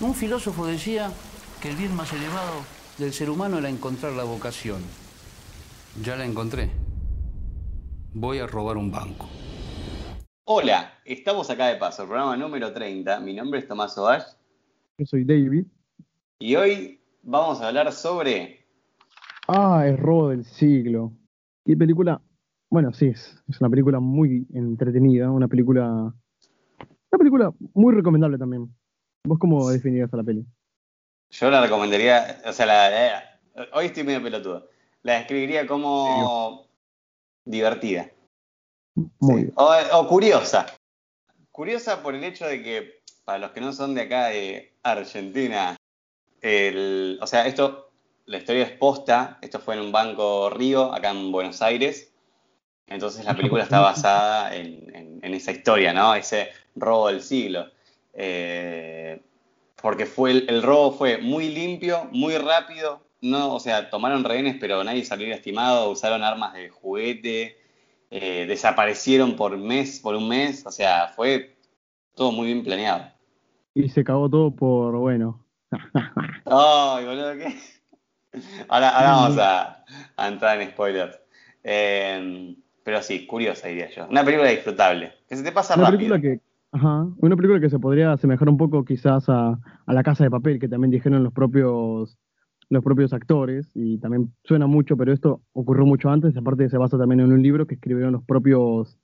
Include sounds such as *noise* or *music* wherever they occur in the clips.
Un filósofo decía que el bien más elevado del ser humano era encontrar la vocación. Ya la encontré. Voy a robar un banco. Hola, estamos acá de paso, el programa número 30. Mi nombre es Tomás Ovash. Yo soy David. Y hoy vamos a hablar sobre. Ah, el robo del siglo. Y película. Bueno, sí, es, es una película muy entretenida, una película. Una película muy recomendable también. ¿Vos cómo definirías a la peli? Yo la recomendaría, o sea, la, hoy estoy medio pelotudo. La describiría como divertida. Muy bien. O, o curiosa. Curiosa por el hecho de que, para los que no son de acá de Argentina, el, o sea, esto, la historia es posta, esto fue en un banco Río, acá en Buenos Aires. Entonces la película está basada en, en- en esa historia, ¿no? Ese robo del siglo. Eh, porque fue el, el robo fue muy limpio, muy rápido. No, o sea, tomaron rehenes, pero nadie salió lastimado. Usaron armas de juguete. eh, desaparecieron por mes, por un mes. O sea, fue todo muy bien planeado. Y se cagó todo por, bueno. *laughs* Ay, boludo, ¿qué? Ahora, ahora vamos a, a entrar en spoilers. Eh, pero sí, curiosa diría yo. Una película disfrutable. Que se te pasa Una rápido. película que. Ajá. Una película que se podría asemejar un poco quizás a, a La Casa de Papel, que también dijeron los propios los propios actores, y también suena mucho, pero esto ocurrió mucho antes, aparte se basa también en un libro que escribieron los propios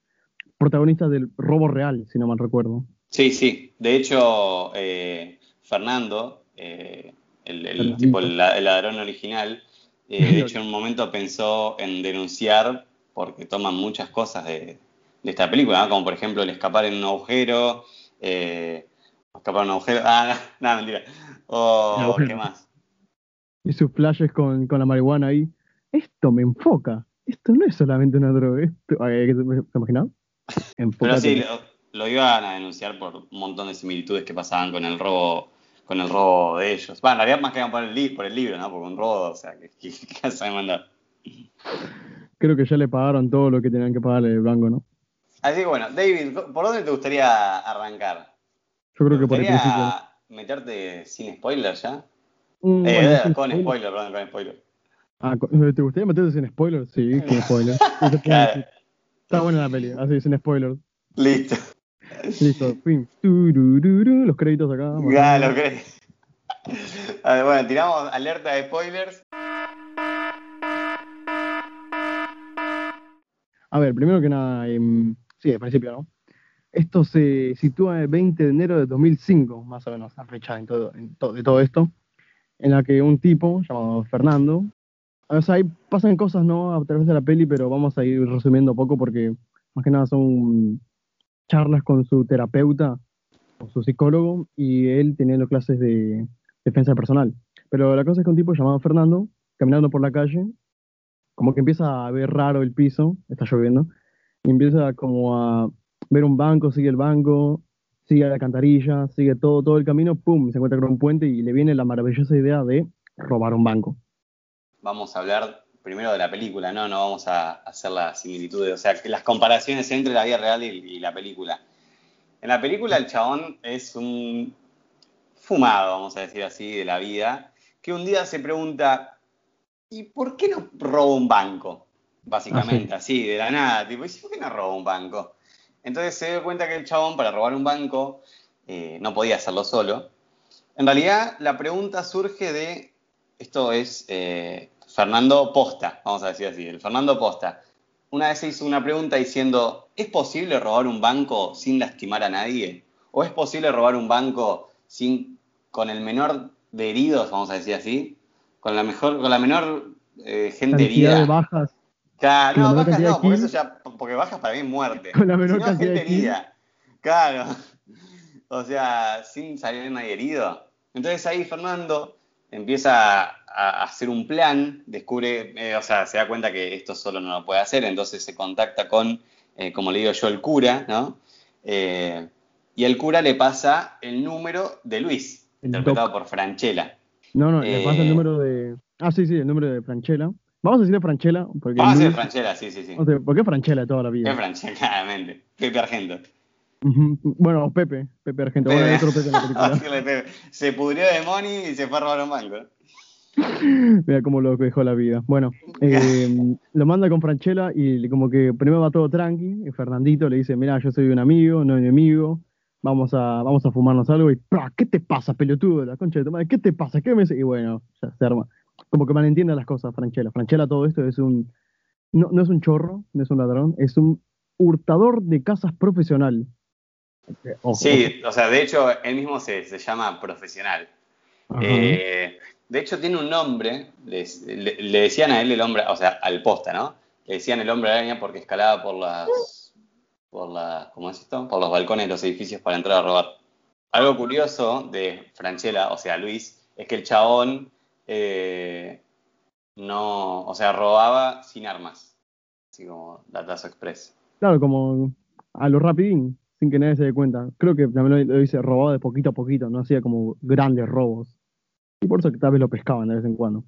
protagonistas del robo real, si no mal recuerdo. Sí, sí. De hecho, eh, Fernando, eh, el, tipo, el ladrón original, eh, de *laughs* hecho en un momento pensó en denunciar porque toman muchas cosas de, de esta película, ¿no? como por ejemplo el escapar en un agujero, eh, escapar en un agujero, *laughs* ah, no, no, mentira, o qué más. Y sus flashes con, con la marihuana ahí. Esto me enfoca. Esto no es solamente una droga. Esto, ay, ¿Te te imaginas? *laughs* Pero sí, lo, lo iban a denunciar por un montón de similitudes que pasaban con el robo, con el robo de ellos. Bueno, en realidad más que por el, por el libro, ¿no? Porque un robo, o sea, que, que, *laughs* que se mandar. Creo que ya le pagaron todo lo que tenían que pagarle el banco, ¿no? Así que bueno, David, ¿por dónde te gustaría arrancar? Yo creo ¿Te que por el principio. meterte sin spoiler ya? Mm, Eh, bueno, sin con spoiler. spoiler, perdón, con spoiler. Ah, con- ¿Te gustaría meterte sin spoilers? Sí, *laughs* con Claro. decir. Está buena la peli, así, sin spoilers. Listo. Listo, fin. Los créditos acá. Ya lo crees. A ver, bueno, tiramos alerta de spoilers. A ver, primero que nada, em, sí, al principio, ¿no? Esto se sitúa el 20 de enero de 2005, más o menos, la fecha en todo, en to- de todo esto, en la que un tipo llamado Fernando, o sea, ahí pasan cosas, ¿no? A través de la peli, pero vamos a ir resumiendo poco porque más que nada son charlas con su terapeuta o su psicólogo y él teniendo clases de defensa personal. Pero la cosa es que un tipo llamado Fernando, caminando por la calle, como que empieza a ver raro el piso, está lloviendo, y empieza como a ver un banco, sigue el banco, sigue la alcantarilla, sigue todo, todo el camino, pum, se encuentra con un puente y le viene la maravillosa idea de robar un banco. Vamos a hablar primero de la película, ¿no? No vamos a hacer las similitudes, o sea, las comparaciones entre la vida real y, y la película. En la película el chabón es un fumado, vamos a decir así, de la vida, que un día se pregunta, ¿y por qué no robo un banco? Básicamente, así, de la nada, tipo, ¿y por qué no robo un banco? Entonces se dio cuenta que el chabón para robar un banco eh, no podía hacerlo solo. En realidad la pregunta surge de, esto es eh, Fernando Posta, vamos a decir así, el Fernando Posta. Una vez se hizo una pregunta diciendo, ¿es posible robar un banco sin lastimar a nadie? ¿O es posible robar un banco sin, con el menor de heridos, vamos a decir así? Con la, mejor, con la menor eh, gente herida. de bajas, Claro, no, bajas no, por eso ya, porque bajas para mí muerte. Con la menor Si no, cantidad gente herida. Claro. O sea, sin salir nadie herido. Entonces ahí Fernando empieza a, hacer un plan, descubre, eh, o sea, se da cuenta que esto solo no lo puede hacer, entonces se contacta con, eh, como le digo yo, el cura, ¿no? Eh, y el cura le pasa el número de Luis, El interpretado por Franchella. No, no, le pasa el número de. Ah, sí, sí, el número de Franchella. Vamos a decirle Franchella, porque. Vamos a decir Franchella, sí, sí, sí. o sea, ¿Por qué Franchella de toda la vida? Franchella, claramente. Pepe Argento. Bueno, Pepe, Pepe Argento. Bueno, hay otro Pepe en la película. *laughs* Pepe. Se pudrió de Money y se fue a robar un banco. *laughs* Mira cómo lo dejó la vida. Bueno, eh, *laughs* lo manda con Franchella y como que primero va todo tranqui. Y Fernandito le dice, mira, yo soy un amigo, no enemigo. Vamos a, vamos a fumarnos algo y ¡pra! ¿qué te pasa, pelotudo? La concha de tu madre, ¿qué te pasa? ¿Qué me Y bueno, ya se arma. Como que malentiende las cosas, Franchella. Franchella todo esto es un, no, no es un chorro, no es un ladrón, es un hurtador de casas profesional. Eh, ojo, Sí, o sea, de hecho, él mismo se, se llama profesional. Eh, de hecho, tiene un nombre, le decían a él el hombre, o sea, al posta, ¿no? Le decían el hombre araña porque escalaba por las, por las, ¿cómo es esto? Por los balcones de los edificios para entrar a robar. Algo curioso de Franchella, o sea, Luis, es que el chabón eh, no, o sea, robaba sin armas, así como Datazo Express. Claro, como a lo rapidín, sin que nadie se dé cuenta. Creo que también lo, hice robado de poquito a poquito, no hacía como grandes robos. Y por eso que tal vez lo pescaban de vez en cuando.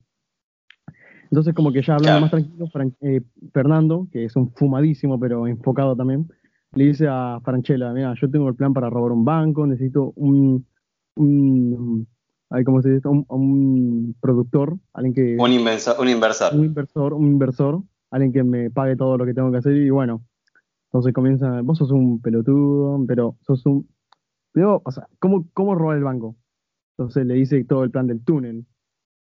Entonces, como que ya hablando Claro. más tranquilo, Fran- eh, Fernando, que es un fumadísimo pero enfocado también, le dice a Franchella, mira, yo tengo el plan para robar un banco, necesito un, un ay, ¿cómo se dice? Un, un productor, alguien que Un inversor, un inversor. un inversor, un inversor, alguien que me pague todo lo que tengo que hacer y bueno, entonces comienza, vos sos un pelotudo, pero sos un, pero, o sea, ¿cómo, cómo robar el banco? Entonces le dice todo el plan del túnel.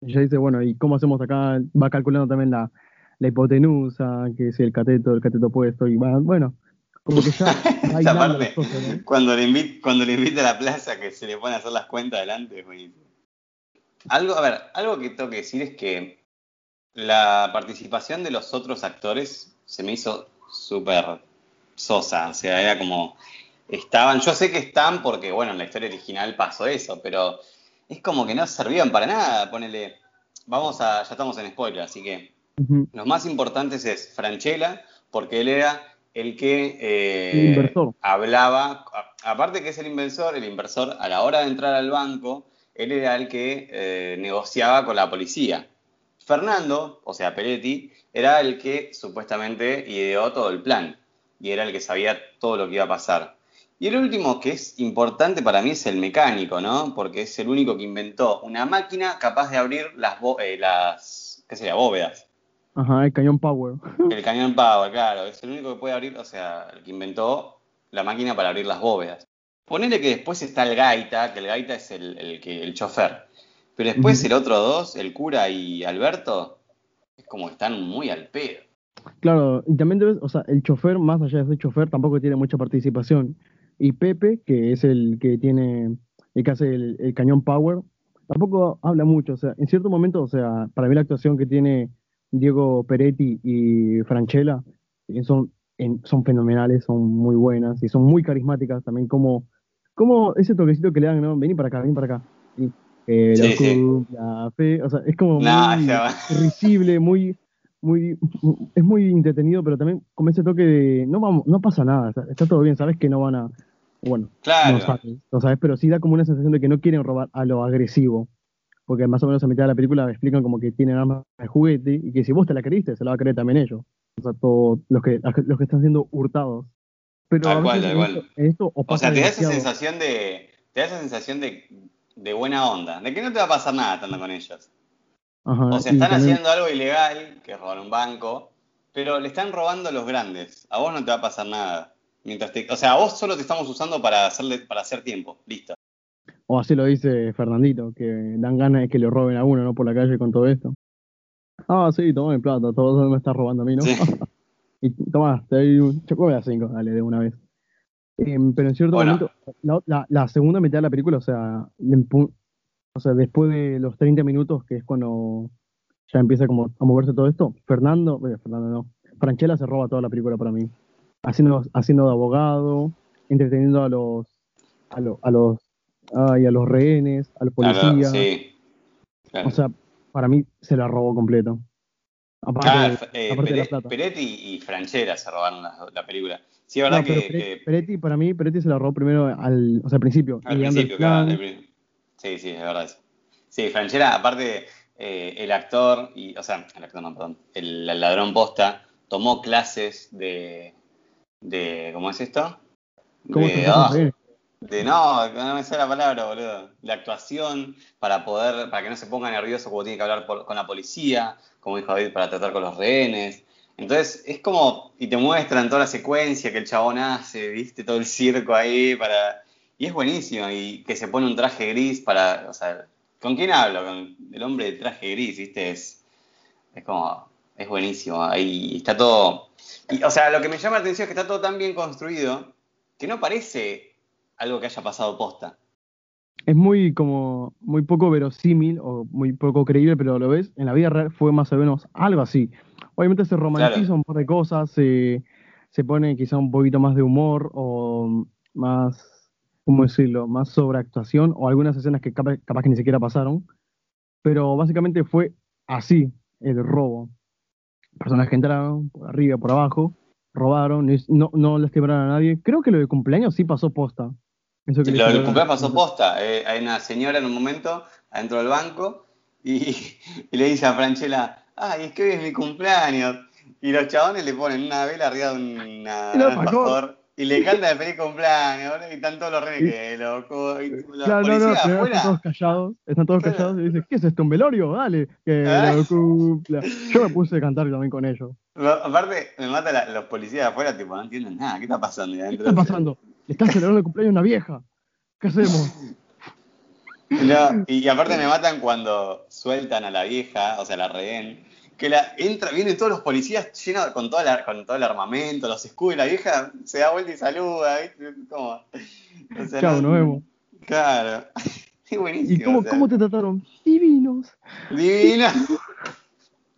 Ella dice, bueno, ¿y cómo hacemos acá? Va calculando también la, la hipotenusa, que es el cateto, el cateto puesto, y va, bueno, como que ya *laughs* Esa parte, las cosas, ¿no? cuando le, invita, cuando le invita a la plaza que se le pone a hacer las cuentas delante, es buenísimo. Algo, a ver, algo que tengo que decir es que la participación de los otros actores se me hizo súper sosa. O sea, era como. Estaban, yo sé que están porque, bueno, en la historia original pasó eso, pero es como que no servían para nada. Ponele. Vamos a. Ya estamos en spoiler, así que los más importantes es Franchella, porque él era el que eh, El hablaba, a- aparte que es el inversor, el inversor a la hora de entrar al banco, él era el que eh, negociaba con la policía. Fernando, o sea, Peretti, era el que supuestamente ideó todo el plan y era el que sabía todo lo que iba a pasar. Y el último que es importante para mí es el mecánico, ¿no? Porque es el único que inventó una máquina capaz de abrir las, eh, las ¿qué sería? Bóvedas. Ajá, el cañón Power. *laughs* El cañón Power, claro, es el único que puede abrir, o sea, el que inventó la máquina para abrir las bóvedas. Ponele que después está el gaita, que el gaita es el, el chofer. Pero después el otro dos, el cura y Alberto, es como que están muy al pedo. Claro, y también debes, o sea, el chofer, más allá de ser chofer, tampoco tiene mucha participación. Y Pepe, que es el que tiene, el que hace el, el cañón Power, tampoco habla mucho. O sea, en cierto momento, o sea, para mí la actuación que tiene Diego Peretti y Franchella eh, son, en- son fenomenales, son muy buenas y son muy carismáticas también, como, como ese toquecito que le dan, ¿no? Vení para acá, vení para acá. Y, eh, Sí, la sí. cumbia, fe- o sea, es como No, muy risible, muy, muy, es muy entretenido, pero también con ese toque de no vamos, no pasa nada, está todo bien, sabes que no van a, bueno, Claro. no sabes, no sabes, pero sí da como una sensación de que no quieren robar a lo agresivo, porque más o menos a mitad de la película explican como que tienen armas de juguete y que si vos te la creíste, se la va a creer también ellos, o sea, todos los que, los que están siendo hurtados. Pero Tal cual, tal cual. esto, o sea, te da esa sensación de. Te da esa sensación de, de buena onda, de que no te va a pasar nada estando con ellos. Ajá, O sea, están también- haciendo algo ilegal, que es robar un banco, pero le están robando a los grandes. A vos no te va a pasar nada. Mientras te, o sea, a vos solo te estamos usando para hacerle, para hacer tiempo. Listo. O así lo dice Fernandito, que dan ganas de que le roben a uno, ¿no? Por la calle con todo esto. Ah, sí, toma mi plata, todo me está robando a mí, ¿no? Sí. *laughs* y toma, te doy un chocolate a cinco, dale, de una vez. Em, pero en cierto Bueno. momento, la, la- la segunda mitad de la película, o sea, o sea, después de los 30 minutos, que es cuando ya empieza como a moverse todo esto, Fernando, eh, Fernando no, Franchella se roba toda la película para mí. Haciendo, haciendo de abogado, entreteniendo a los, a, lo- a los, ay, a los rehenes, a los Claro, policías. sí. Claro. O sea, para mí se la robó completo. Aparte, de- eh, aparte de la plata. Peretti y Franchella se robaron la, la película. Sí, es verdad No, que, Pere- que Peretti, para mí, Peretti se la robó primero al, o sea, al principio. al principio, claro. Sí, sí, es verdad. Sí, Franchella, aparte, eh, el actor, y, o sea, el actor no, perdón, el, el ladrón posta, tomó clases de, de, ¿cómo es esto? ¿Cómo de, ah, hace? De no, no me sale la palabra, boludo. La actuación para poder, para que no se ponga nervioso cuando tiene que hablar con la policía, como dijo David, para tratar con los rehenes. Entonces, es como, y te muestran toda la secuencia que el chabón hace, viste, todo el circo ahí para. Y es buenísimo, y que se pone un traje gris para. O sea, ¿con quién hablo? Con el hombre de traje gris, viste, es. Es como. Es buenísimo. Ahí está todo. Y, o sea, lo que me llama la atención es que está todo tan bien construido que no parece algo que haya pasado posta. Es muy como muy poco verosímil o muy poco creíble, pero lo ves, en la vida real fue más o menos algo así. Obviamente se romantiza Claro. un par de cosas, se, se pone quizá un poquito más de humor o más, ¿cómo decirlo? Más sobreactuación o algunas escenas que capaz, capaz que ni siquiera pasaron. Pero básicamente fue así el robo. Personas que entraron por arriba, por abajo, robaron, no, no lastimaron a nadie. Creo que lo de cumpleaños sí pasó posta. Eso que Lo del cumpleaños pasó posta. Eh, hay una señora en un momento adentro del banco y, *laughs* y le dice a Franchella, ay, es que hoy es mi cumpleaños. Y los chabones le ponen una vela arriba de una, un alfajor y le cantan el feliz cumpleaños, boludo, y están todos los renes que loco. Y los Claro, no, no, están todos callados, están todos Claro. callados y dicen, ¿qué es esto? ¿Un velorio? Dale, que *laughs* Ah. lo cumpla. Yo me puse a cantar también con ellos. Aparte, me mata la- los policías afuera, tipo, no entienden nada. ¿Qué está pasando? ¿Qué está pasando? Le está celebrando el cumpleaños a una vieja. ¿Qué hacemos? No, y aparte me matan cuando sueltan a la vieja, o sea, la rehén, que la entra, vienen todos los policías llenos con, toda la- con todo el armamento, los escudos, y la vieja se da vuelta y saluda, ¿viste? Como, o sea, Chao, no- nos vemos. Claro. *laughs* Es buenísimo. ¿Y cómo, o sea, cómo te trataron? Divinos. Divino.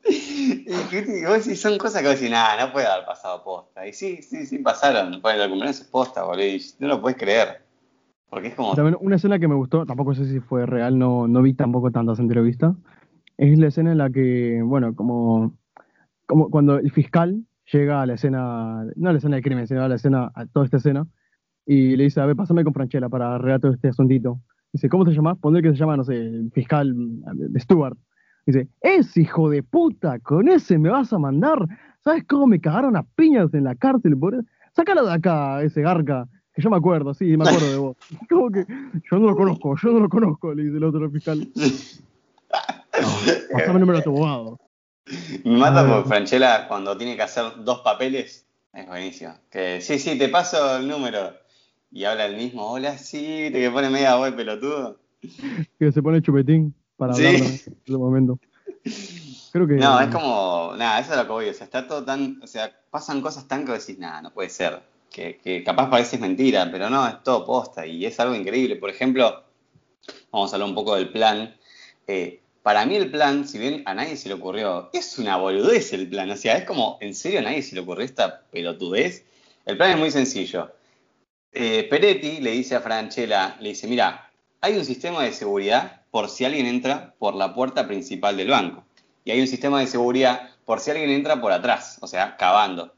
*laughs* Y vos decís, son cosas que vos decís, nada, no puede haber pasado posta. Y sí, sí, sí pasaron. Bueno, el cumpleaños es posta, boludo. y no lo puedes creer. Porque es como. También una escena que me gustó, tampoco sé si fue real, no, no vi tampoco tantas entrevistas, es la escena en la que, bueno, como, como cuando el fiscal llega a la escena, no a la escena del crimen, sino a la escena, a toda esta escena, y le dice, a ver, pásame con Franchella para arreglar todo este asuntito. Dice, ¿cómo te llamas? Poner que se llama, no sé, el fiscal de Stuart. Dice, ese hijo de puta, con ese me vas a mandar. ¿Sabes cómo me cagaron a piñas en la cárcel? Por... Sácalo de acá, ese garca. Que yo me acuerdo, sí, me acuerdo de vos. *laughs* *laughs* Como que yo no lo conozco, yo no lo conozco, le dice el otro fiscal. *laughs* Pasame el número de tu abogado. Me mata Ah. porque Franchella cuando tiene que hacer dos papeles, es buenísimo. Que sí, sí, te paso el número. Y habla el mismo, hola, sí, te que pone media voz pelotudo. Que se pone chupetín para Sí. hablar en ese momento. Creo que. No, es como, nada, eso es lo que voy, o sea, está todo tan, o sea, pasan cosas tan que decís, nada, no puede ser. Que, que capaz parece mentira, pero no, es todo posta y es algo increíble. Por ejemplo, vamos a hablar un poco del plan. Eh, para mí el plan, si bien a nadie se le ocurrió, es una boludez el plan. O sea, es como, ¿en serio a nadie se le ocurrió esta pelotudez? El plan es muy sencillo. Eh, Peretti le dice a Franchella, le dice, mira, hay un sistema de seguridad por si alguien entra por la puerta principal del banco. Y hay un sistema de seguridad por si alguien entra por atrás, o sea, cavando.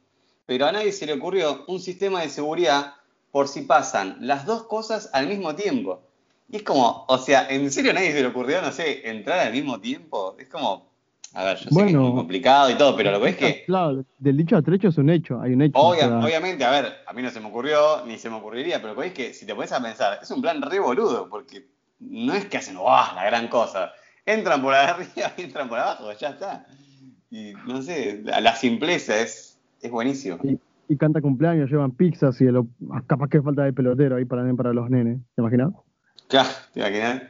Pero a nadie se le ocurrió un sistema de seguridad por si pasan las dos cosas al mismo tiempo. Y es como, o sea, ¿en serio a nadie se le ocurrió, no sé, entrar al mismo tiempo? Es como, a ver, yo sé que es Bueno. muy complicado y todo, pero lo que es que, *laughs* Claro, del dicho al trecho es un hecho, hay un hecho. obvia- o sea, obviamente, a ver, a mí no se me ocurrió, ni se me ocurriría, pero lo que es que si te pones a pensar, es un plan re boludo, porque no es que hacen, ¡guau! la gran cosa. Entran por *laughs* arriba y entran por abajo, ya está. Y no sé, la, la simpleza es, es buenísimo. y canta cumpleaños, llevan pizzas y el, capaz que falta de pelotero ahí para, para los nenes. ¿Te imaginas? Claro, te imaginas.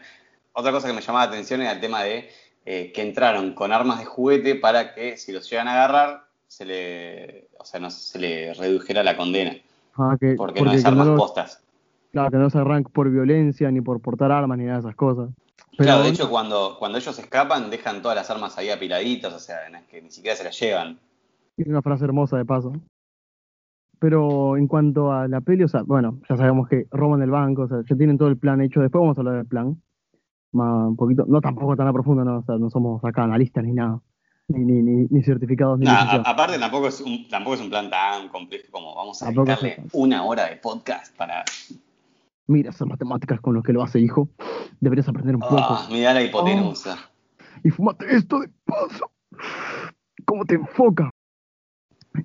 Otra cosa que me llamaba la atención era el tema de eh, que entraron con armas de juguete para que si los llegan a agarrar, se le, o sea, no se le redujera la condena, Ah, que, porque, no es armas los- postas. Claro, que no se arranque por violencia, ni por portar armas, ni nada de esas cosas. Pero claro, de hecho, cuando, cuando ellos escapan, dejan todas las armas ahí apiladitas, o sea, es que ni siquiera se las llevan. Tiene una frase hermosa de paso. Pero en cuanto a la peli, o sea, bueno, ya sabemos que roban el banco, o sea, ya tienen todo el plan hecho. Después vamos a hablar del plan. Más un poquito, no tampoco tan a profundo, no, o sea, no somos acá analistas ni nada. Ni, ni, ni, ni certificados ni Nah, a- aparte, tampoco es, un, tampoco es un plan tan complejo como vamos a es dedicarle un- una hora de podcast para. Mira esas matemáticas con los que lo hace, hijo. Deberías aprender un poco. Ah, mirá la hipotenusa. y fumate esto de paso. ¿Cómo te enfoca?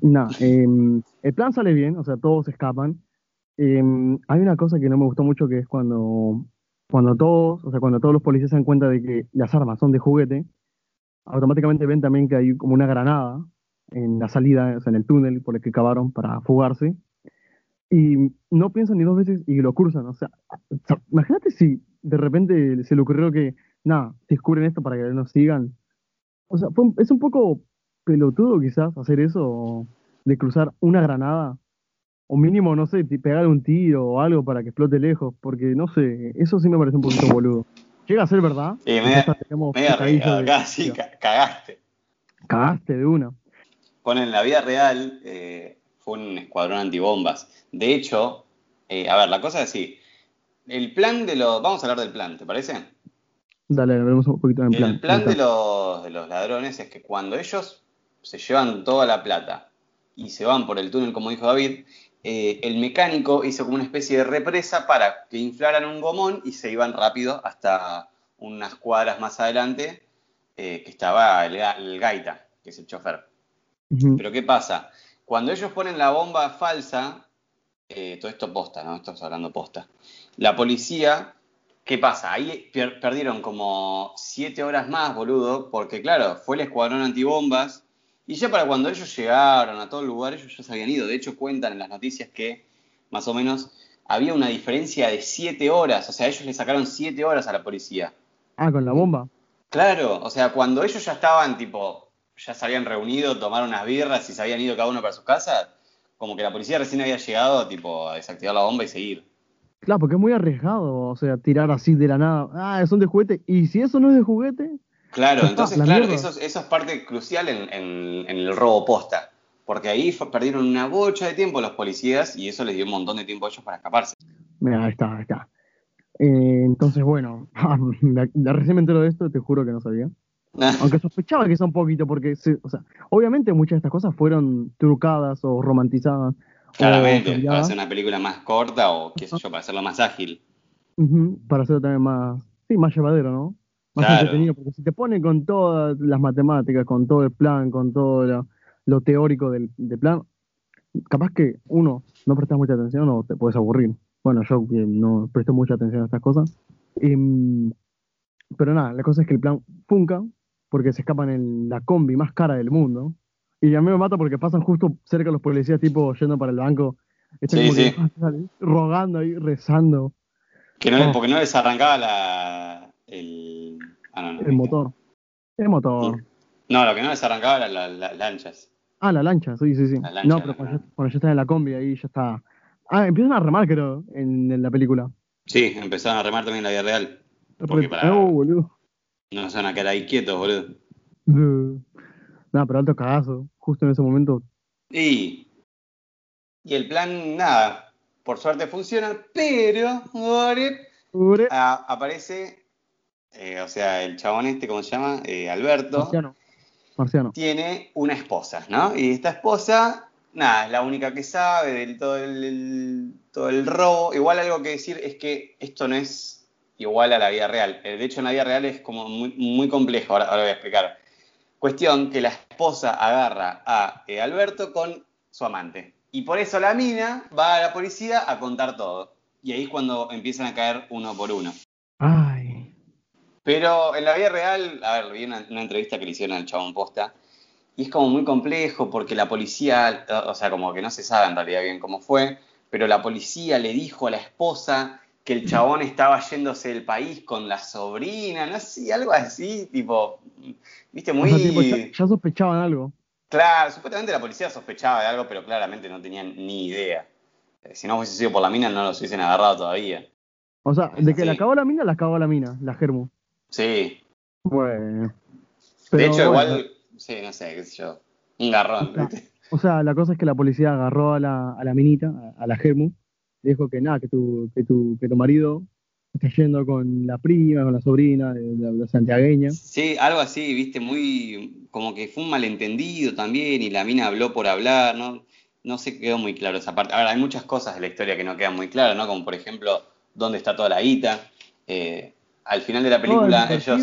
Nada, *laughs* em, el plan sale bien, o sea, todos escapan. em, hay una cosa que no me gustó mucho que es cuando, cuando todos, o sea, cuando todos los policías se dan cuenta de que las armas son de juguete, automáticamente ven también que hay como una granada en la salida, o sea, en el túnel por el que cavaron para fugarse. Y no piensan ni dos veces y lo cruzan. O sea, imagínate si de repente se le ocurrió que, nada, descubren esto para que nos sigan. O sea, fue un- es un poco pelotudo quizás hacer eso, de cruzar una granada. O mínimo, no sé, pegar un tiro o algo para que explote lejos. Porque, no sé, eso sí me parece un poquito boludo. Llega a ser verdad. De- casi ca- cagaste. Cagaste de una. Bueno, en la vida real eh, fue un escuadrón antibombas. De hecho, eh, a ver, la cosa es así. El plan de los... Vamos a hablar del plan, ¿te parece? Dale, veremos un poquito en plan. El plan de los, de los ladrones es que cuando ellos se llevan toda la plata y se van por el túnel, como dijo David, eh, el mecánico hizo como una especie de represa para que inflaran un gomón y se iban rápido hasta unas cuadras más adelante, eh, que estaba el, ga- el gaita, que es el chofer. Pero ¿qué pasa? Cuando ellos ponen la bomba falsa, eh, todo esto posta, ¿no? Estamos hablando posta. La policía, ¿qué pasa? Ahí per- perdieron como siete horas más, boludo, porque claro, fue el escuadrón antibombas y ya para cuando ellos llegaron a todo el lugar, ellos ya se habían ido. De hecho, cuentan en las noticias que más o menos había una diferencia de siete horas, o sea, ellos le sacaron siete horas a la policía. Ah, con la bomba. Claro, o sea, cuando ellos ya estaban, tipo, ya se habían reunido, tomaron unas birras y se habían ido cada uno para su casa, como que la policía recién había llegado, tipo, a desactivar la bomba y seguir. Claro, porque es muy arriesgado, o sea, tirar así de la nada. Ah, son de juguete. Y si eso no es de juguete, Claro, entonces, la claro, mierda. eso, es- eso es parte crucial en, en- en el robo posta, porque ahí fue- perdieron una bocha de tiempo los policías y eso les dio un montón de tiempo a ellos para escaparse. mira, ahí está, ahí está. Eh, entonces, bueno, *laughs* recién me entero de esto, te juro que no sabía. Aunque sospechaba que sea un poquito, porque, se- o sea, obviamente muchas de estas cosas fueron trucadas o romantizadas. o Claramente, para cambiadas, hacer una película más corta o qué sé yo, para hacerlo más ágil. ujú, para hacerlo también más, sí, más llevadero, ¿no? Más Claro. entretenido, porque si te ponen con todas las matemáticas, con todo el plan, con todo lo, lo teórico del, del plan, capaz que uno no prestas mucha atención o te puedes aburrir. Bueno, yo que no presto mucha atención a estas cosas. Em, pero nada, la cosa es que el plan funca porque se escapan en la combi más cara del mundo. Y a mí me mata porque pasan justo cerca los policías, tipo yendo para el banco. Están Sí, como sí. *laughs* Rogando ahí, rezando Que no, Oh. Porque no les arrancaba la, el... ah, no, no, el motor. El motor. No, lo que no les arrancaba eran la- las lanchas. Ah, la lancha, sí, sí, sí. La lancha, no, pero cuando ya, cuando ya están en la combi ahí ya está. Ah, empiezan a remar, creo, en, en la película. Sí, empezaron a remar también en la vida real. Porque para- Oh, boludo. No se van a quedar ahí quietos, boludo. Uh. Nada, pero alto cagazo. Justo en ese momento. Y, y el plan, nada, por suerte funciona, pero aparece, eh, o sea, el chabón este, ¿cómo se llama? Eh, Alberto, Marciano. Marciano. tiene una esposa, ¿no? Y esta esposa, nada, es la única que sabe del todo el, el- todo el robo. Igual algo que decir es que esto no es igual a la vida real. Eh, De hecho, en la vida real es como muy, muy complejo, ahora, ahora voy a explicar. Cuestión que la esposa agarra a eh, Alberto con su amante. Y por eso la mina va a la policía a contar todo. Y ahí es cuando empiezan a caer uno por uno. Ay. Pero en la vida real, a ver, vi una, una entrevista que le hicieron al chabón posta, y es como muy complejo porque la policía, o sea, como que no se sabe en realidad bien cómo fue, pero la policía le dijo a la esposa que el chabón estaba yéndose del país con la sobrina, no sé, algo así, tipo, viste, O muy... sea, tipo, ya, ya sospechaban algo. Claro, supuestamente la policía sospechaba de algo, pero claramente no tenían ni idea. Eh, Si no hubiese sido por la mina, no los hubiesen agarrado todavía. O sea, de que la acabó la mina, la acabó la mina, la Germu. Sí, Bueno. de hecho, bueno, igual, sí, no sé, qué sé yo, un garrón, Claro. ¿viste? O sea, la cosa es que la policía agarró a la, a la minita, a, a la Germu, dijo que nada, que tu, que tu, que tu marido está yendo con la prima, con la sobrina, de la, la santiagueña. Sí, algo así, viste, muy, como que fue un malentendido también y la mina habló por hablar, ¿no? No se quedó muy claro esa parte. Ahora, hay muchas cosas de la historia que no quedan muy claras, ¿no? Como por ejemplo, dónde está toda la guita. Eh, al final de la película, ellos...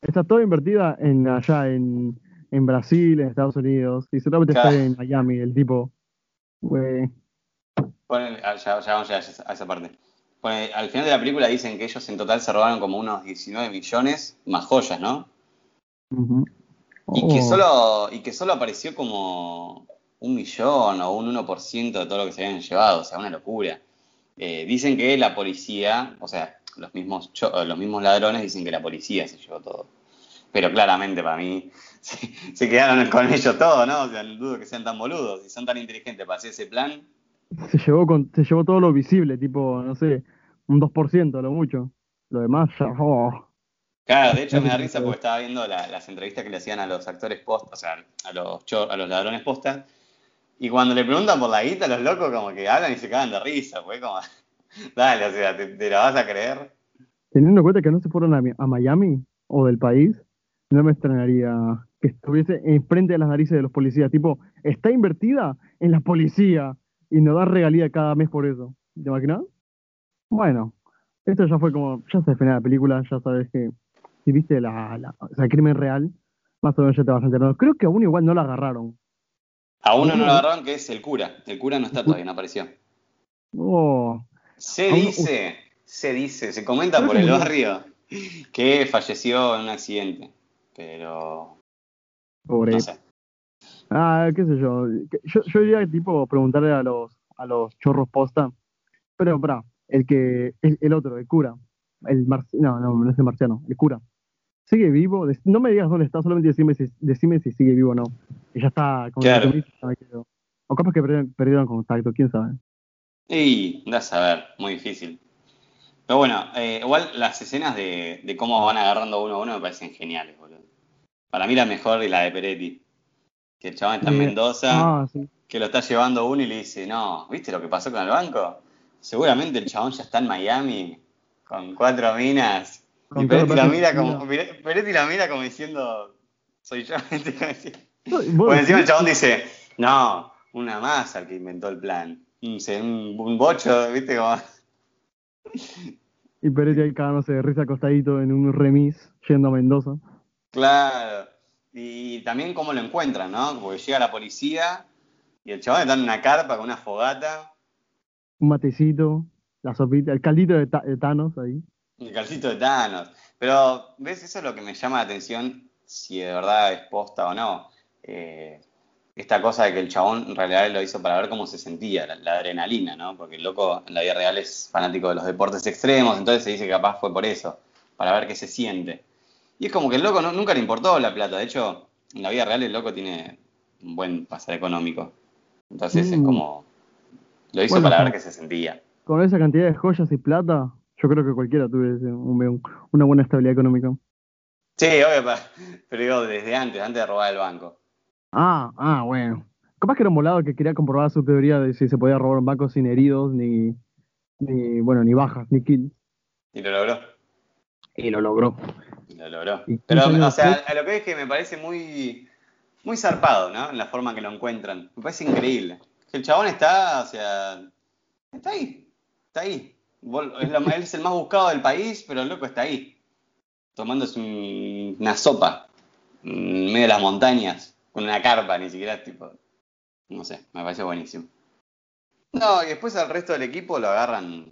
Está toda invertida en allá en, en Brasil, en Estados Unidos, y seguramente Claro. está en Miami, el tipo. güey. Ponen- ah, ya, ya vamos a a esa parte. Ponen- al final de la película dicen que ellos en total se robaron como unos 19 millones más joyas, ¿no? Y que Oh, solo, y que solo apareció como un millón o un 1% de todo lo que se habían llevado, o sea, una locura. Eh, dicen que la policía, o sea, los mismos, eh, los mismos ladrones dicen que la policía se llevó todo. Pero claramente para mí *laughs* se, se quedaron con ellos todo, ¿no? O sea, no dudo que sean tan boludos. Si son tan inteligentes para hacer ese plan, Se llevó, con, se llevó todo lo visible, tipo, no sé, un 2% a lo mucho. Lo demás ya. oh. Claro, de *laughs* hecho me da risa porque estaba viendo la- las entrevistas que le hacían a los actores post, o sea, a los, a los ladrones posta, y cuando le preguntan por la guita, los locos como que hablan y se cagan de risa, pues como, *laughs* dale, o sea, ¿te, te la vas a creer? Teniendo en cuenta que no se fueron a Miami o del país, no me extrañaría que estuviese enfrente de las narices de los policías. Tipo, está invertida en la policía y nos da regalía cada mes por eso. ¿Te imaginas? Bueno, esto ya fue como, ya se define la película, ya sabes que si viste la, la- o sea, el crimen real, más o menos ya te vas enterando. Creo que aún igual no la agarraron. A uno no lo agarraron que es el cura, el cura no está todavía, no apareció. Oh, Se A uno- dice, se dice, se comenta por el barrio que falleció en un accidente, pero pobre. no sé. Ah, qué sé yo. Yo, yo diría tipo preguntarle a los, a los chorros posta. Pero, pará, el que, el, el otro, el cura. El mar, no, no, no es el marciano, el cura. ¿Sigue vivo? No me digas dónde está, solamente decime si, decime si sigue vivo o no. Y ya está, como Claro. que. O capaz que perdieron, perdieron contacto, quién sabe. Y, da a saber, muy difícil. Pero bueno, eh, igual las escenas de, de cómo van agarrando uno a uno me parecen geniales, boludo. Para mí la mejor es la de Peretti. Que el chabón está en Eh, Mendoza, sí. que lo está llevando uno y le dice, no, ¿viste lo que pasó con el banco? Seguramente el chabón ya está en Miami con cuatro minas. Con y Peretti la mira como, Pere- Peretti la mira como diciendo, soy yo. *laughs* Porque encima el chabón dice, no, una masa el que inventó el plan. Un bocho, ¿viste? Como... Y Peretti ahí cagándose de risa acostadito en un remis yendo a Mendoza. Claro. Y también cómo lo encuentran, ¿no? Porque llega la policía y el chabón está en una carpa con una fogata, Un matecito, la sopita, el caldito de, Ta- de Thanos ahí. el calcito de Thanos. Pero, ¿ves? Eso es lo que me llama la atención, si de verdad es posta o no. Eh, esta cosa de que el chabón en realidad lo hizo para ver cómo se sentía, la, la adrenalina, ¿no? Porque el loco en la vida real es fanático de los deportes extremos, entonces se dice que capaz fue por eso, para ver qué se siente. Y es como que el loco no- nunca le importó la plata, de hecho, en la vida real el loco tiene un buen pasar económico. Entonces es Mm. como, lo hizo Bueno, para ver qué se sentía. Con esa cantidad de joyas y plata, yo creo que cualquiera tuviese un- un- una buena estabilidad económica. Sí, obvio, pero digo, desde antes, antes de robar el banco. Ah, ah, bueno. Capaz que era un volado que quería comprobar su teoría de si se podía robar un banco sin heridos, ni, ni bueno, ni bajas, ni kills. Y lo logró. Y lo logró. Lo logró. Pero, 15 años o sea, a lo que es que me parece muy, muy zarpado, ¿no? En la forma que lo encuentran. Me parece increíble. El chabón está, o sea, está ahí. Está ahí. Es él es el más buscado del país, pero el loco está ahí. Tomándose un- una sopa. En medio de las montañas. Con una carpa, ni siquiera tipo. No sé, me parece buenísimo. No, y después al resto del equipo lo agarran.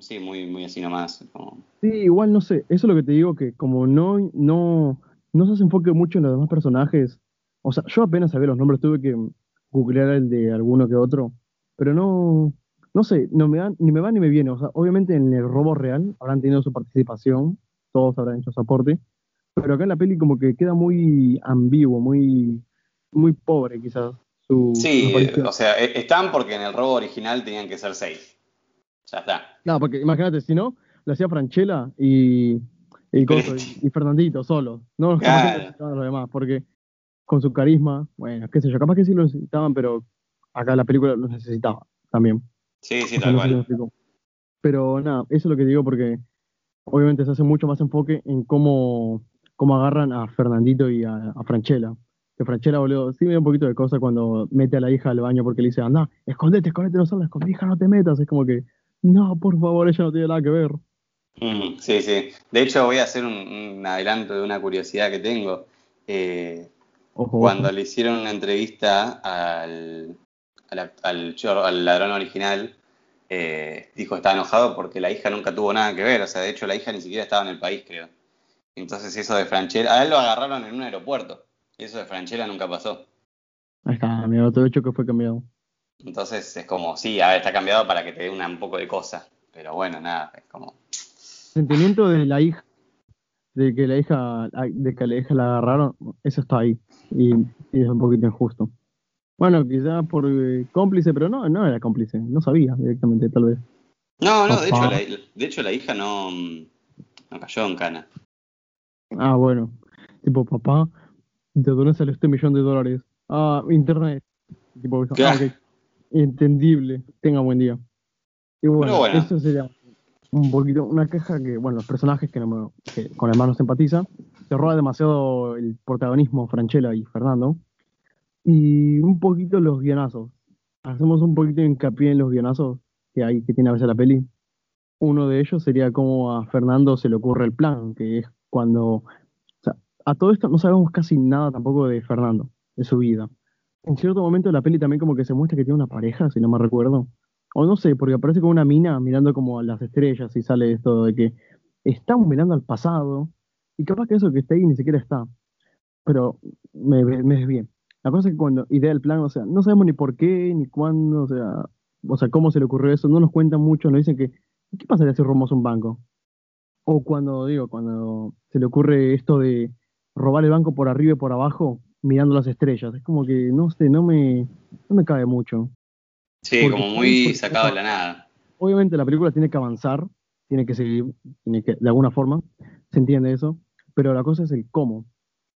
Sí, muy, muy así nomás. como- Sí, igual no sé, eso es lo que te digo, que como no, no, no se hace enfoque mucho en los demás personajes, o sea, yo apenas sabía los nombres, tuve que googlear el de alguno que otro, pero no, no sé, no me dan, ni me va ni me viene, o sea, obviamente en el robo real habrán tenido su participación, todos habrán hecho su aporte, pero acá en la peli como que queda muy ambiguo, muy, muy pobre quizás su, Sí, o sea, e- están porque en el robo original tenían que ser seis. Ya está. No, porque imagínate, si no, lo hacía Franchella y, y, coso, y- y Fernandito solo. No, que Claro. los demás, porque con su carisma, bueno, qué sé yo, capaz que sí lo necesitaban, pero acá la película los necesitaba también. Sí, sí, O sea, tal no cual. Pero nada, eso es lo que digo porque obviamente se hace mucho más enfoque en cómo, cómo agarran a Fernandito y a, a Franchella. Que Franchella, boludo, sí me da un poquito de cosa cuando mete a la hija al baño porque le dice, anda, escondete, escondete, no salgas con mi hija, no te metas. Es como que, no, por favor, ella no tiene nada que ver. Mm, sí, sí. De hecho, voy a hacer un, un adelanto de una curiosidad que tengo. Eh, Ojo, cuando ojo. le hicieron una entrevista al, al, al, al ladrón original, eh, dijo que estaba enojado porque la hija nunca tuvo nada que ver. O sea, de hecho, la hija ni siquiera estaba en el país, creo. Entonces, eso de Franchella, a él lo agarraron en un aeropuerto. Y eso de Franchella nunca pasó. Ahí está, mi otro hecho que fue cambiado. Entonces, es como, sí, a ver, está cambiado para que te dé una, un poco de cosa. Pero bueno, nada, es como. Sentimiento de la hija, de que la hija, de que la hija la agarraron, eso está ahí. Y, y es un poquito injusto. Bueno, quizás por eh, cómplice, pero no, no era cómplice, no sabía directamente, tal vez. No, no, de hecho, la, de hecho la hija no, no cayó en cana. Ah, bueno. Tipo, papá, ¿de dónde sale este millón de dólares? Ah, internet. Tipo, ah, okay. Entendible. Tenga buen día. Y bueno, bueno, eso sería un poquito una queja que, bueno, los personajes que, no que con el se empatiza, se roba demasiado el protagonismo Franchella y Fernando. Y un poquito los guionazos. Hacemos un poquito de hincapié en los guionazos que hay, que tiene a veces la peli. Uno de ellos sería cómo a Fernando se le ocurre el plan, que es cuando. O sea, a todo esto no sabemos casi nada tampoco de Fernando, de su vida. En cierto momento de la peli también como que se muestra que tiene una pareja, si no me recuerdo. O no sé, porque aparece como una mina mirando como a las estrellas y sale esto de que estamos mirando al pasado y capaz que eso que está ahí ni siquiera está. Pero me, me bien. La cosa es que cuando idea el plan, o sea, no sabemos ni por qué, ni cuándo, o sea, o sea, cómo se le ocurrió eso, no nos cuentan mucho, nos dicen que, ¿qué pasaría si robamos un banco? O cuando, digo, cuando se le ocurre esto de robar el banco por arriba y por abajo, mirando las estrellas, es como que, no sé, no me, no me cabe mucho. Sí, como muy sacado de la nada. Obviamente la película tiene que avanzar, tiene que seguir, tiene que, de alguna forma, se entiende eso, pero la cosa es el cómo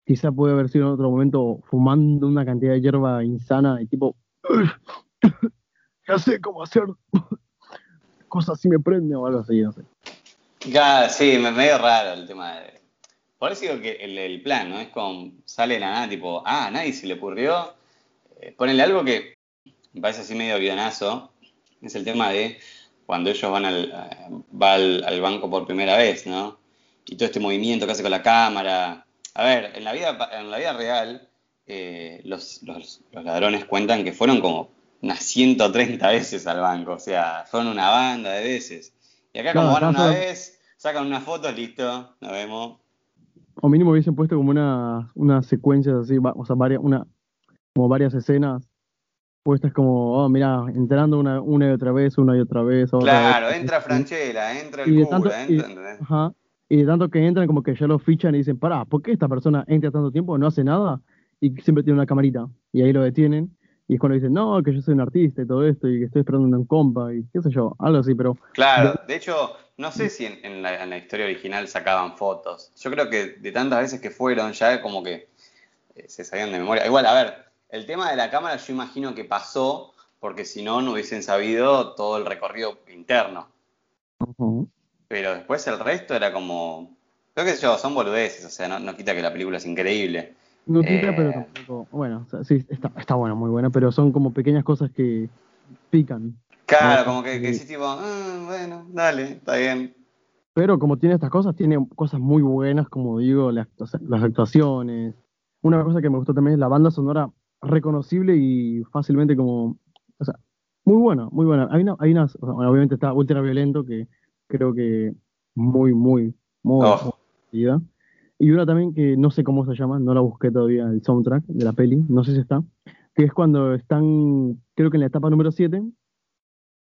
quizá puede haber sido en otro momento fumando una cantidad de hierba insana y tipo, *laughs* ya sé cómo hacer *laughs* cosas si me prende o algo así, no sé. Ya, sí, me medio raro el tema de... Por eso digo que el, plan, ¿no? Es como, sale la nada, tipo, ah, a nadie se le ocurrió. Eh, ponerle algo que me parece así medio guionazo, es el tema de cuando ellos van al, va al banco por primera vez, ¿no? Y todo este movimiento que hace con la cámara, a ver, en la vida, en la vida real, eh, los, ladrones cuentan que fueron como unas 130 veces al banco, o sea, fueron una banda de veces. Y acá como van una vez, sacan una foto, listo, nos vemos. O mínimo hubiesen puesto como una, unas secuencias así, o sea, varias, una, como varias escenas puestas como, oh, mira, entrando una, una y otra vez, una y otra vez. claro, entra Franchella, entra el cura, entra, ajá, y de tanto que entran, como que ya lo fichan y dicen, pará, ¿por qué esta persona entra tanto tiempo, no hace nada? Y siempre tiene una camarita. Y ahí lo detienen. Y es cuando dicen, no, que yo soy un artista y todo esto, y que estoy esperando un compa, y qué sé yo, algo así, pero... Claro, de hecho, no sé si en, la, historia original sacaban fotos. Yo creo que de tantas veces que fueron, ya como que eh, se sabían de memoria. Igual, a ver, el tema de la cámara yo imagino que pasó, porque si no, no hubiesen sabido todo el recorrido interno. Pero después el resto era como. Creo que yo, son boludeces, o sea, no, quita que la película es increíble. No quita, pero eh, tampoco. Bueno, sí, está, está bueno, muy buena, pero son como pequeñas cosas que pican. Claro, como que, que sí, tipo, ah, bueno, dale, está bien. Pero como tiene estas cosas, tiene cosas muy buenas, como digo, las, las actuaciones. Una cosa que me gustó también es la banda sonora reconocible y fácilmente como. O sea, muy buena, muy buena. Hay, una, hay unas. obviamente está ultra violento que creo que muy, muy, muy oh. Y una también que no sé cómo se llama, no la busqué todavía, el soundtrack de la peli, no sé si está, que es cuando están, creo que en la etapa número 7,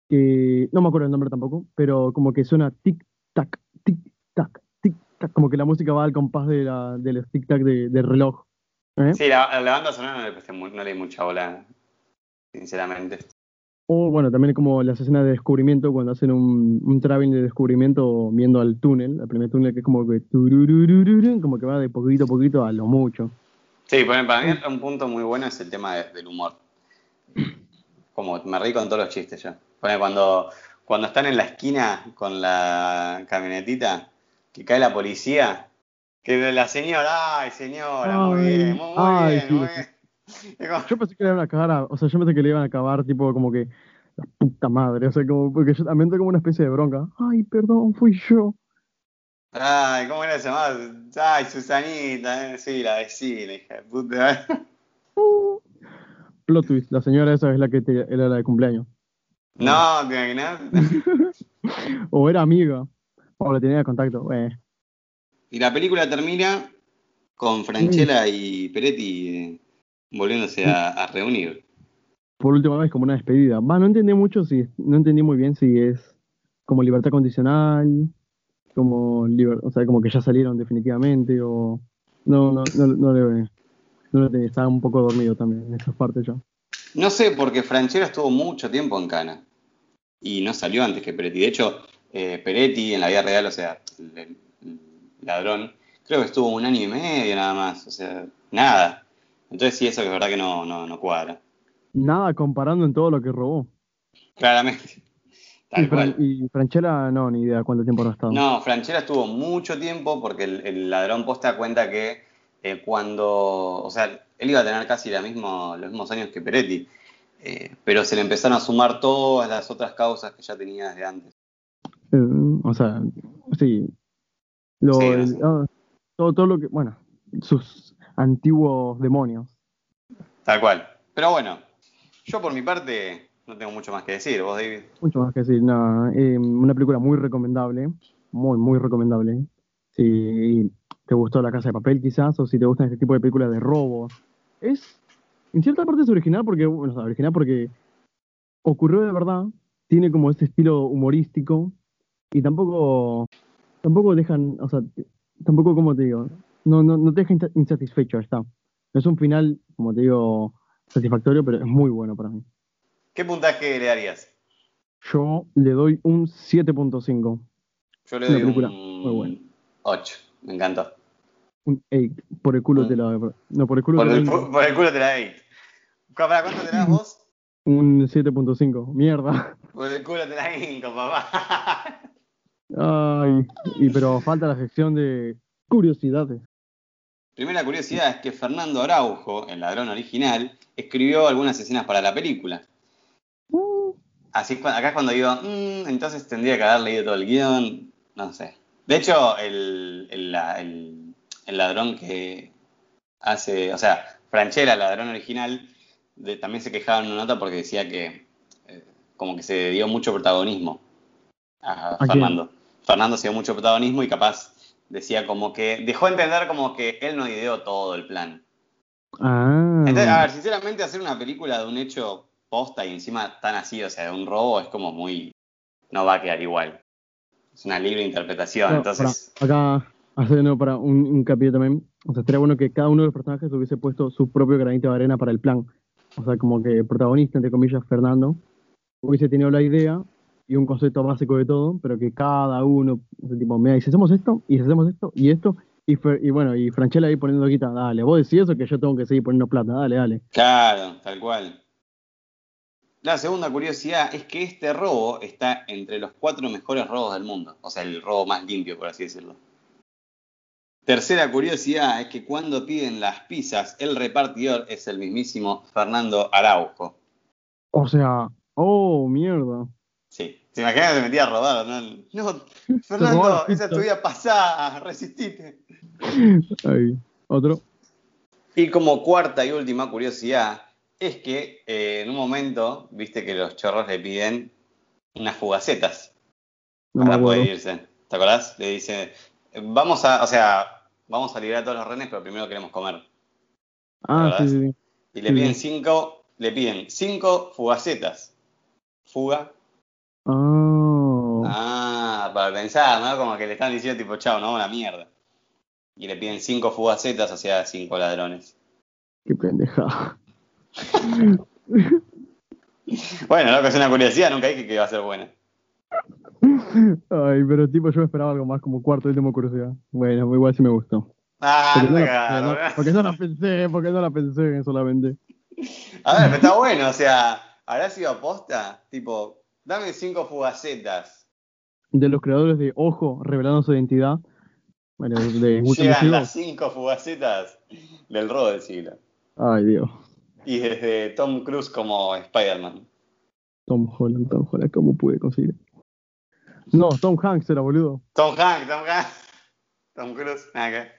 que no me acuerdo el nombre tampoco, pero como que suena tic-tac, tic-tac, tic-tac, como que la música va al compás de, la, de tic-tac del reloj. ¿eh? Sí, la, banda sonora no le, no le di mucha bola, sinceramente. O bueno, también como las escenas de descubrimiento, cuando hacen un, un traveling de descubrimiento viendo al túnel, el primer túnel que es como que como que va de poquito a poquito a lo mucho. Sí, para mí un punto muy bueno es el tema del humor. Como me reí con todos los chistes ya. Cuando, cuando están en la esquina con la camionetita, que cae la policía, que la señora, ay señora, muy bien, muy, bien, muy bien. Yo pensé que le iban a acabar, o sea, yo pensé que le iban a acabar tipo como que la puta madre, o sea, como, porque yo también tengo como una especie de bronca. Ay, perdón, fui yo. Ay, ¿cómo era llamada? Ay, Susanita, eh, sí, la vecina, hija de puta. *laughs* plot twist, la señora esa es la que te, era la de cumpleaños. No, ¿te imaginas? *laughs* O era amiga, o la tenía de contacto. Eh. Y la película termina con Franchella y Peretti eh, volviéndose a, a reunir. Por última vez, como una despedida. Va, no entendí mucho si, no entendí muy bien si es como libertad condicional, como, liber- o sea, como que ya salieron definitivamente, o no, no, no, no le, no lo tenía, estaba un poco dormido también en esas partes yo. No sé, porque Franchella estuvo mucho tiempo en Cana y no salió antes que Peretti. De hecho, eh, Peretti en la vida real, o sea, el, el ladrón, creo que estuvo un año y medio nada más, o sea, nada. Entonces sí, eso que es verdad que no, no, no cuadra. Nada comparando en todo lo que robó. Claramente. Y, Tal cual. y Franchella, no, ni idea cuánto tiempo no ha estado. No, Franchella estuvo mucho tiempo porque el, el ladrón posta cuenta que eh, cuando, o sea, él iba a tener casi la mismo, los mismos años que Peretti, eh, pero se le empezaron a sumar todas las otras causas que ya tenía desde antes. Eh, o sea, sí. Lo, Sí, no el- sé. ah, todo, todo lo que, bueno, sus antiguos demonios. Tal cual. Pero bueno, yo por mi parte no tengo mucho más que decir. ¿Vos, David? Mucho más que decir, nada. eh, una película muy recomendable, muy, muy recomendable. Si te gustó La Casa de Papel quizás, o si te gustan este tipo de películas de robos. Es, en cierta parte es original porque, bueno, sea, original porque ocurrió de verdad, tiene como ese estilo humorístico y tampoco, tampoco dejan, o sea, tampoco como te digo, no, no, no te deja insa- insatisfecho, está. Es un final, como te digo, satisfactorio, pero es muy bueno para mí. ¿Qué puntaje le darías? Yo le doy un 7.5, Yo le doy un muy buena. 8. Me encantó. un 8. Por el culo Mm. te la No, por el culo Por te el, la doy por el culo te la di. ¿Para cuánto te das vos? *laughs* un 7.5. Mierda. Por el culo te la di, papá. Ay, y pero falta la sección de curiosidades. Primera curiosidad es que Fernando Araujo, el ladrón original, escribió algunas escenas para la película. Así acá es cuando digo, "Mm, entonces tendría que haber leído todo el guion, no sé. De hecho, el, el, el- el ladrón que hace, o sea, Franchella, el ladrón original, de- también se quejaba en una nota porque decía que eh, como que se dio mucho protagonismo a, ¿A quién? Fernando. Fernando se dio mucho protagonismo y capaz decía como que, dejó entender como que él no ideó todo el plan. Ah. Entonces, a ver, sinceramente, hacer una película de un hecho posta y encima tan así, o sea, de un robo, es como muy. No va a quedar igual. Es una libre interpretación, No, entonces. acá, haciendo para un hincapié también. O sea, estaría bueno que cada uno de los personajes hubiese puesto su propio granito de arena para el plan. O sea, como que el protagonista, entre comillas, Fernando, hubiese tenido la idea y un concepto básico de todo, pero que cada uno, tipo, mira, y si hacemos esto, y si hacemos esto, y esto, y, bueno, y Franchella ahí poniendo quita, dale, vos decís eso que yo tengo que seguir poniendo plata, dale, dale. Claro, tal cual. La segunda curiosidad es que este robo está entre los cuatro mejores robos del mundo. O sea, el robo más limpio, por así decirlo. Tercera curiosidad es que cuando piden las pizzas, el repartidor es el mismísimo Fernando Araujo. O sea, oh, mierda. Sí. ¿Se imaginan que se metía a robar? No, no *laughs* Fernando, esa es tu vida pasada, resistite. Ahí. Otro. Y como cuarta y última curiosidad, es que eh, en un momento, viste que los chorros le piden unas fugacetas No para poder irse. ¿Te acordás? Le dice, vamos a, o sea, vamos a liberar a todos los renes, pero primero queremos comer. Ah, sí, sí, sí. Y le Sí. piden cinco, le piden cinco fugacetas. Fuga. Ah. Ah, para pensar, ¿no? Como que le están diciendo tipo, chao, no, una mierda. Y le piden cinco fugacetas, sea, cinco ladrones. Qué pendeja. *laughs* Bueno, loco, es una curiosidad, nunca dije que iba a ser buena. Ay, pero tipo, yo esperaba algo más como cuarto y última curiosidad. Bueno, igual sí me gustó. Ah, Porque no la, no- porque no la pensé, porque no la pensé solamente. A ver, pero está bueno, o sea, ¿habrá sido aposta? Tipo, dame cinco fugacetas. De los creadores de Ojo, revelando su identidad. Bueno, de, *laughs* Llegan las cinco fugacetas del robo del siglo. Ay, Dios. Y desde Tom Cruise como Spider-Man. Tom Holland, Tom Holland, ¿cómo pude conseguir? No, Tom Hanks era boludo. Tom Hanks, Tom Hanks. Tom Cruise, nada que.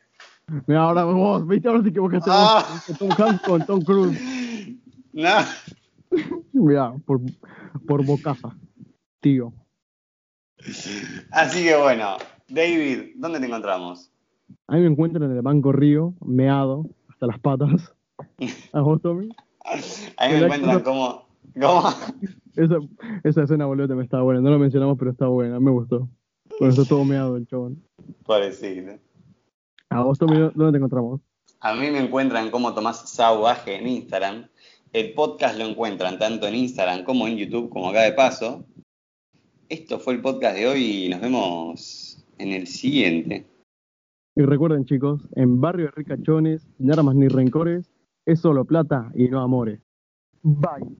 Mira, ahora vos, viste, ahora te equivocaste Ah. vos. Tom Hanks con Tom Cruise. *laughs* No. Mirá, por, por bocaza, tío. Así que bueno, David, ¿dónde te encontramos? A mí me encuentran en el Banco Río, meado, hasta las patas. ¿A vos, Tommy? A mí me encuentran como... ¿Cómo? Esa, esa escena, boludo, me estaba buena. No lo mencionamos, pero está buena. Me gustó. Bueno, está todo meado el chabón. Pobrecito. A vos, Tommy, ¿dónde te encontramos? A mí me encuentran como Tomás Sauvaje en Instagram. El podcast lo encuentran tanto en Instagram como en YouTube, como acá de paso. Esto fue el podcast de hoy y nos vemos en el siguiente. Y recuerden, chicos, en Barrio de Ricachones, sin armas ni rencores, es solo plata y no amores. Bye.